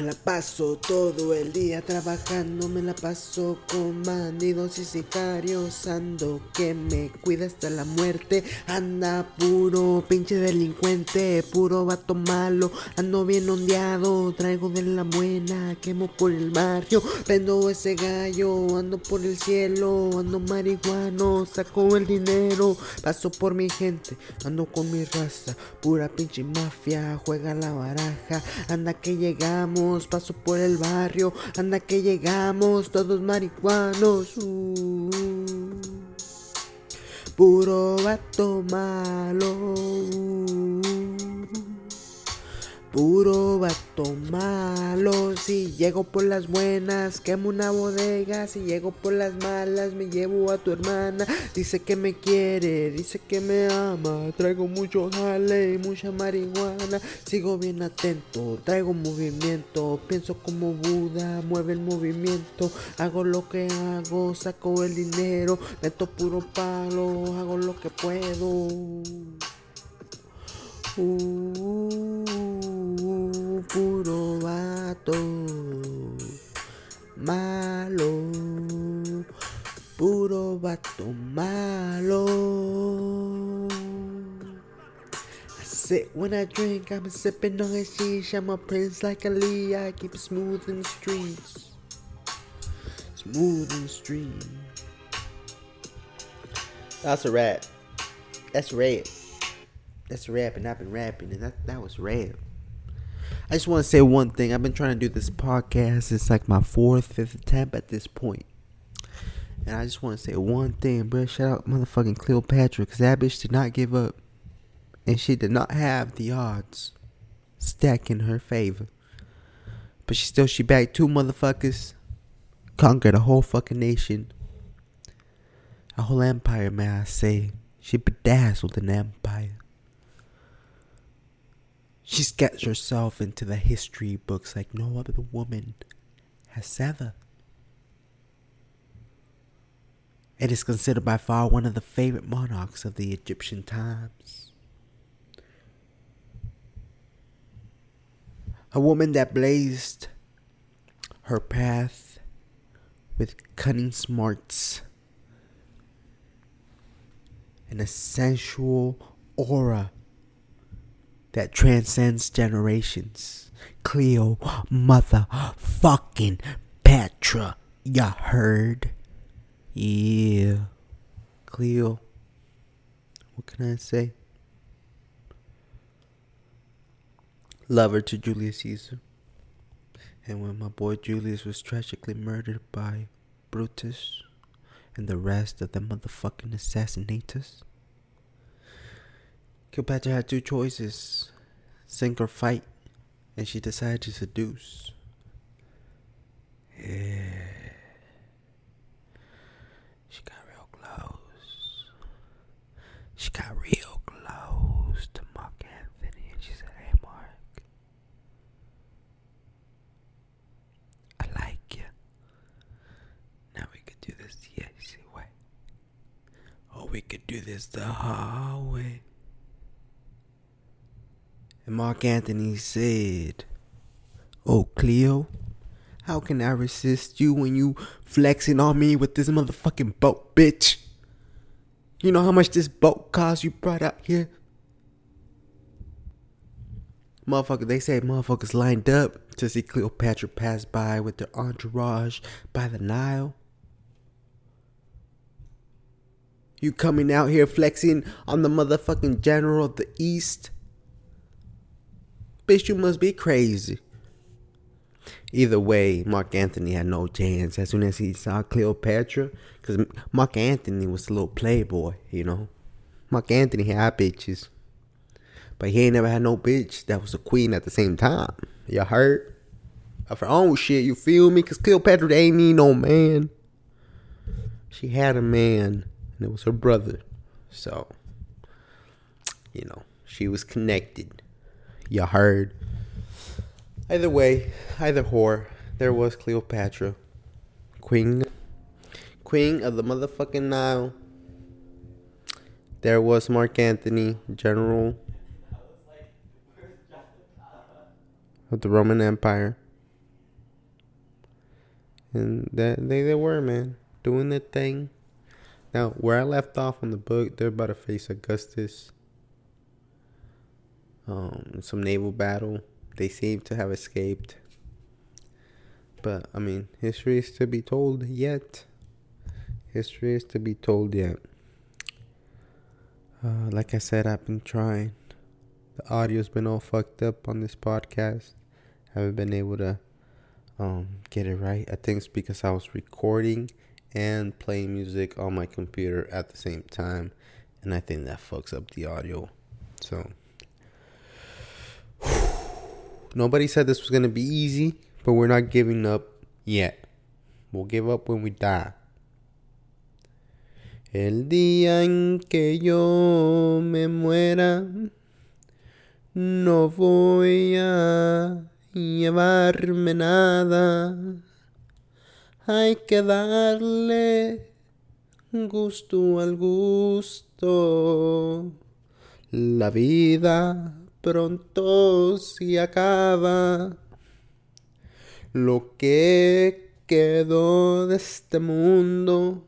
Me la paso todo el día trabajando, me la paso con bandidos y sicarios, ando que me cuida hasta la muerte, anda puro pinche delincuente, puro vato malo, ando bien ondeado, traigo de la buena, quemo por el barrio, vendo ese gallo, ando por el cielo, ando marihuano, saco el dinero, paso por mi gente, ando con mi raza, pura pinche mafia, juega la baraja, anda que llegamos paso por el barrio, anda que llegamos, todos marihuanos. Uh, puro vato malo. Puro vato malo, si llego por las buenas, quemo una bodega, si llego por las malas, me llevo a tu hermana, dice que me quiere, dice que me ama, traigo mucho jale y mucha marihuana, sigo bien atento, traigo movimiento, pienso como Buda, mueve el movimiento, hago lo que hago, saco el dinero, meto puro palo, hago lo que puedo. Uh, puro vato malo, puro vato malo. I sit when I drink, I'm sipping on a sheesh. I'm a prince like Ali, I keep it smooth in the streets. Smooth in the street. That's a rap. That's rap. That's rap, and I've been rapping, and that that was rap. I just want to say one thing. I've been trying to do this podcast. It's like my fourth, fifth attempt at this point. And I just want to say one thing, bro. Shout out motherfucking Cleopatra, because that bitch did not give up. And she did not have the odds stacked in her favor. But she still, she backed two motherfuckers, conquered a whole fucking nation. A whole empire, may I say. She bedazzled an empire. She's got herself into the history books like no other woman has ever. It is considered by far one of the favorite monarchs of the Egyptian times. A woman that blazed her path with cunning smarts and a sensual aura that transcends generations. Cleo, motherfucking Petra, ya heard? Yeah. Cleo, what can I say? Lover to Julius Caesar. And when my boy Julius was tragically murdered by Brutus and the rest of the motherfucking assassinators, Cleopatra had two choices sink or fight, and she decided to seduce. Yeah. She got real close. She got real close to Mark Antony, and she said, Hey, Mark, I like you. Now we could do this the easy way. Or we could do this the hard way. And Mark Antony said, Oh, Cleo, how can I resist you when you flexing on me with this motherfucking boat, bitch? You know how much this boat cost you brought out here? Motherfucker, they say motherfuckers lined up to see Cleopatra pass by with their entourage by the Nile. You coming out here flexing on the motherfucking general of the East? Bitch, you must be crazy. Either way, Mark Antony had no chance as soon as he saw Cleopatra. Because Mark Antony was a little playboy, you know. Mark Antony had bitches. But he ain't never had no bitch that was a queen at the same time. You heard? Of her own shit, you feel me? Because Cleopatra ain't need no man. She had a man, and it was her brother. So, you know, she was connected. You heard? Either way, either whore, there was Cleopatra, queen, queen of the motherfucking Nile. There was Mark Antony, general of the Roman Empire. And they, they, they were, man, doing their thing. Now, where I left off on the book, they're about to face Augustus. Um, some naval battle. They seem to have escaped. But, I mean, history is to be told yet. History is to be told yet. Uh, like I said, I've been trying. The audio's been all fucked up on this podcast. Haven't been able to um, get it right. I think it's because I was recording and playing music on my computer at the same time, and I think that fucks up the audio. So nobody said this was gonna be easy, but we're not giving up yet. We'll give up when we die. El día en que yo me muera, no voy a llevarme nada. Hay que darle gusto al gusto. La vida pronto se acaba. Lo que quedó de este mundo,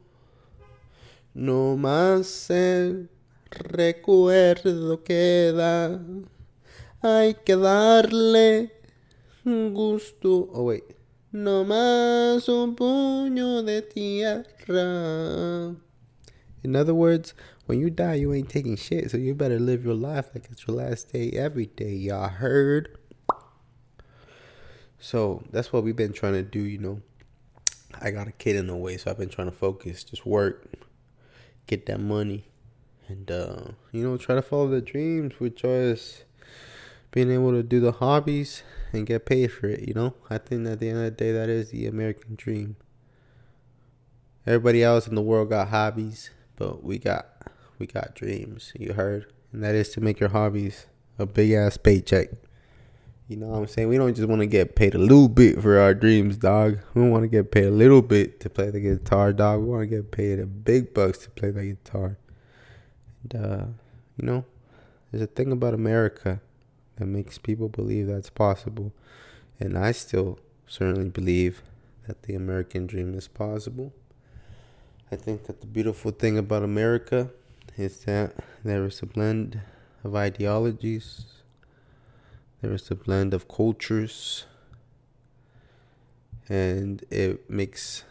no más el recuerdo queda. Hay que darle gusto. Oh, wait. No más un puño de tierra. In other words, when you die, you ain't taking shit, so you better live your life like it's your last day every day. Y'all heard? So that's what we've been trying to do, you know. I got a kid in the way, so I've been trying to focus, just work, get that money, and uh, you know, try to follow the dreams, which is being able to do the hobbies and get paid for it, you know? I think at the end of the day, that is the American dream. Everybody else in the world got hobbies, but we got we got dreams. You heard, and that is to make your hobbies a big ass paycheck. You know what I'm saying? We don't just want to get paid a little bit for our dreams, dog. We want to get paid a little bit to play the guitar, dog. We want to get paid a big bucks to play the guitar. And uh, you know, there's a thing about America that makes people believe that's possible. And I still certainly believe that the American dream is possible. I think that the beautiful thing about America is that there is a blend of ideologies, there is a blend of cultures, and it makes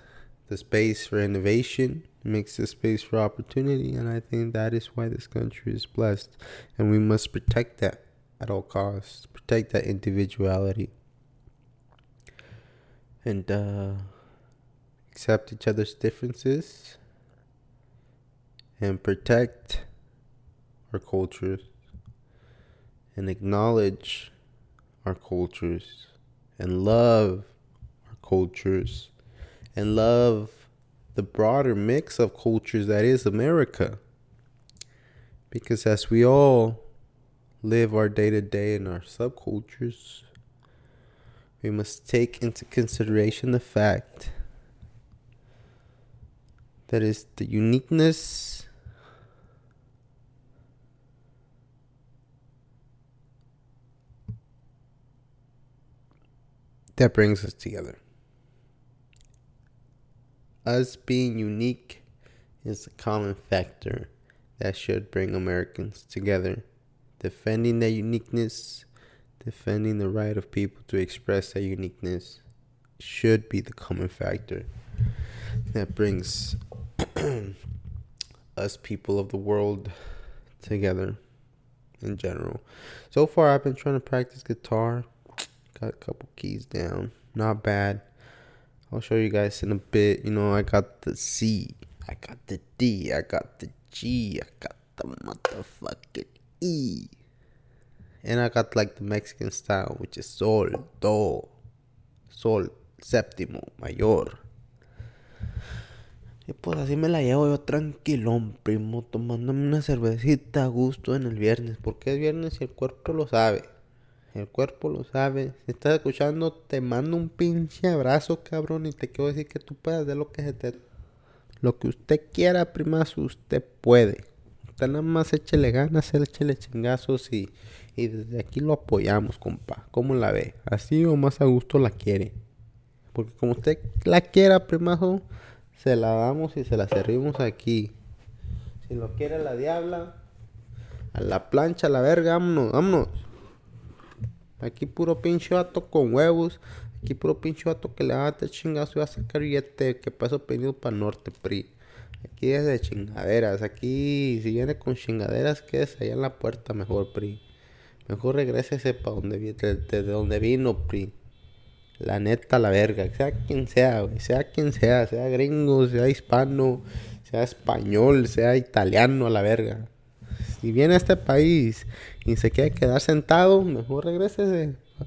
the space for innovation, makes the space for opportunity, and I think that is why this country is blessed, and we must protect that at all costs. Protect that individuality. And uh, accept each other's differences. And protect our cultures. And acknowledge our cultures. And love our cultures. And love the broader mix of cultures that is America. Because as we all live our day to day in our subcultures, we must take into consideration the fact that is the uniqueness that brings us together. Us being unique is a common factor that should bring Americans together defending their uniqueness, defending the right of people to express their uniqueness should be the common factor that brings us people of the world together in general. So far, I've been trying to practice guitar. A couple keys down. Not bad. I'll show you guys in a bit. You know, I got the C, I got the D, I got the G, I got the motherfucking E. And I got like the Mexican style, which is sol, do, sol, séptimo, mayor. Y pues así me la llevo yo tranquilón, primo, tomándome una cervecita a gusto en el viernes. Porque es viernes y el cuerpo lo sabe. El cuerpo lo sabe. Si estás escuchando, te mando un pinche abrazo, cabrón. Y te quiero decir que tú puedes hacer lo que se te... Lo que usted quiera, primazo, usted puede nada más échele ganas, échele chingazos y, y desde aquí lo apoyamos, compa. ¿Cómo la ve? ¿Así o más a gusto la quiere? Porque como usted la quiera, primajo, se la damos y se la servimos aquí. Si lo quiere la diabla, a la plancha, a la verga, vámonos, vámonos. Aquí puro pinche vato con huevos. Aquí puro pinche vato que le va a dar chingazo y va a sacar billete que pasó pedido para norte, pri. Aquí es de chingaderas. Aquí, si viene con chingaderas, quédese allá en la puerta mejor, pri. Mejor regrésese para donde, desde donde vino, pri. La neta, la verga. Sea quien sea, güey. Sea quien sea. Sea gringo, sea hispano, sea español, sea italiano, a la verga. Si viene a este país y se quiere quedar sentado, mejor.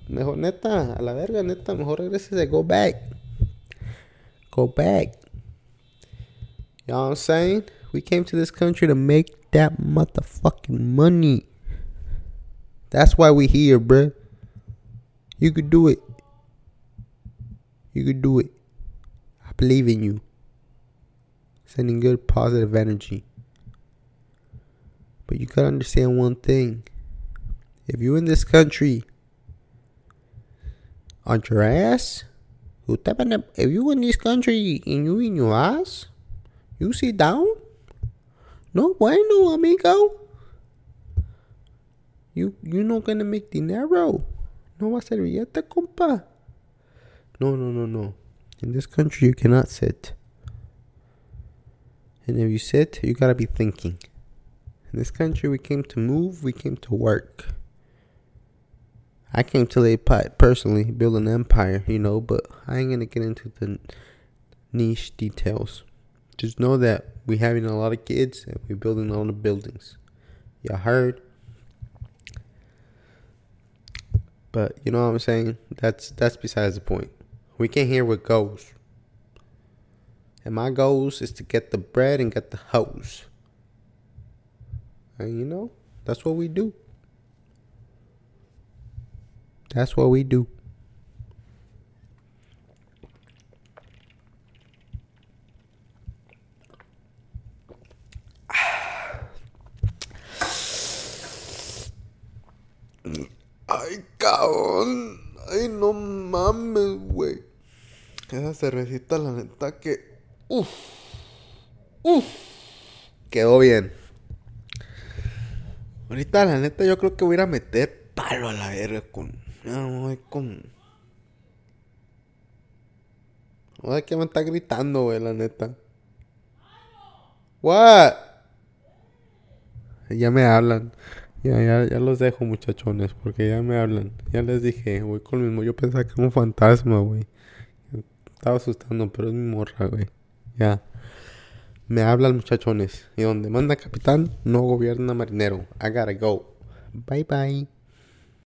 Mejor neta, a la verga, neta, mejor. Go back. Go back. You know what I'm saying? We came to this country to make that motherfucking money. That's why we here, bruh. You could do it. You could do it. I believe in you. Sending good positive energy. But you gotta understand one thing. If you're in this country on your ass, who tapa if you in this country and you in your ass, you sit down. No bueno, amigo. You you not gonna make dinero. No va a ser billete, compa. No, no, no, no. In this country, you cannot sit. And if you sit, you gotta be thinking. In this country, we came to move, we came to work. I came to lay personally build an empire, you know, but I ain't gonna get into the niche details. Just know that we having a lot of kids and we building a lot of buildings. You heard? But you know what I'm saying? That's that's besides the point. We came here with goals. And my goals is to get the bread and get the hose. And you know, that's what we do. That's what we do. Ay, cabrón. Ay, no mames, güey. Esa cervecita, la neta que. Uf. Uf. Quedó bien. Ahorita, la neta, yo creo que voy a ir a meter palo a la verga con. No, voy con. No, que me está gritando, güey, la neta. What? Ya me hablan. Ya, ya, ya los dejo, muchachones, porque ya me hablan. Ya les dije, voy con el mismo. Yo pensaba que era un fantasma, güey. Estaba asustando, pero es mi morra, güey. Ya. Me hablan, muchachones. Y donde manda capitán, no gobierna marinero. I gotta go. Bye bye.